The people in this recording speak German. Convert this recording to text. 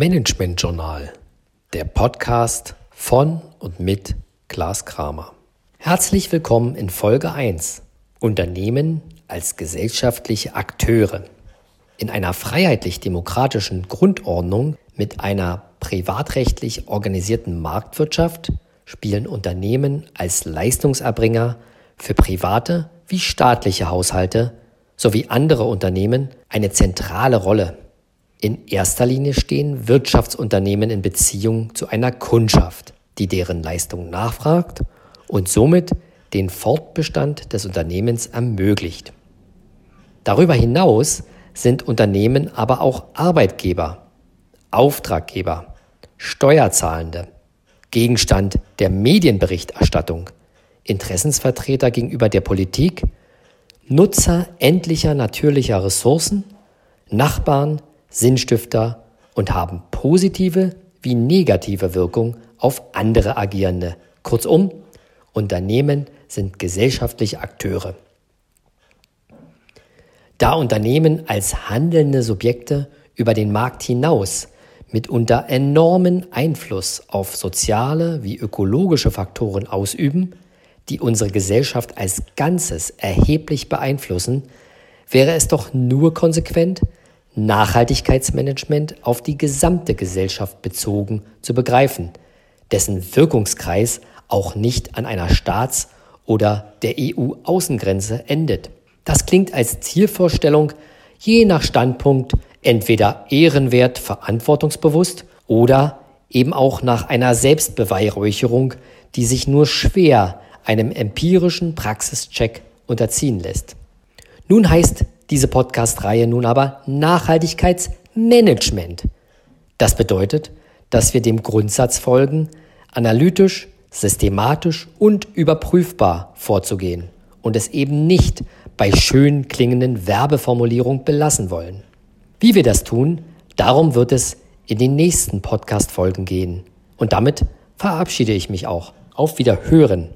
Management Journal, der Podcast von und mit Klaas Kramer. Herzlich willkommen in Folge 1 Unternehmen als gesellschaftliche Akteure. In einer freiheitlich-demokratischen Grundordnung mit einer privatrechtlich organisierten Marktwirtschaft spielen Unternehmen als Leistungserbringer für private wie staatliche Haushalte sowie andere Unternehmen eine zentrale Rolle. In erster Linie stehen Wirtschaftsunternehmen in Beziehung zu einer Kundschaft, die deren Leistung nachfragt und somit den Fortbestand des Unternehmens ermöglicht. Darüber hinaus sind Unternehmen aber auch Arbeitgeber, Auftraggeber, Steuerzahlende, Gegenstand der Medienberichterstattung, Interessensvertreter gegenüber der Politik, Nutzer endlicher natürlicher Ressourcen, Nachbarn, Sinnstifter und haben positive wie negative Wirkung auf andere Agierende. Kurzum, Unternehmen sind gesellschaftliche Akteure. Da Unternehmen als handelnde Subjekte über den Markt hinaus mitunter enormen Einfluss auf soziale wie ökologische Faktoren ausüben, die unsere Gesellschaft als Ganzes erheblich beeinflussen, wäre es doch nur konsequent, Nachhaltigkeitsmanagement auf die gesamte Gesellschaft bezogen zu begreifen, dessen Wirkungskreis auch nicht an einer Staats- oder der EU-Außengrenze endet. Das klingt als Zielvorstellung je nach Standpunkt entweder ehrenwert, verantwortungsbewusst oder eben auch nach einer Selbstbeweihräucherung, die sich nur schwer einem empirischen Praxischeck unterziehen lässt. Nun heißt diese Podcast-Reihe nun aber Nachhaltigkeitsmanagement. Das bedeutet, dass wir dem Grundsatz folgen, analytisch, systematisch und überprüfbar vorzugehen und es eben nicht bei schön klingenden Werbeformulierungen belassen wollen. Wie wir das tun, darum wird es in den nächsten Podcast-Folgen gehen. Und damit verabschiede ich mich auch. Auf Wiederhören.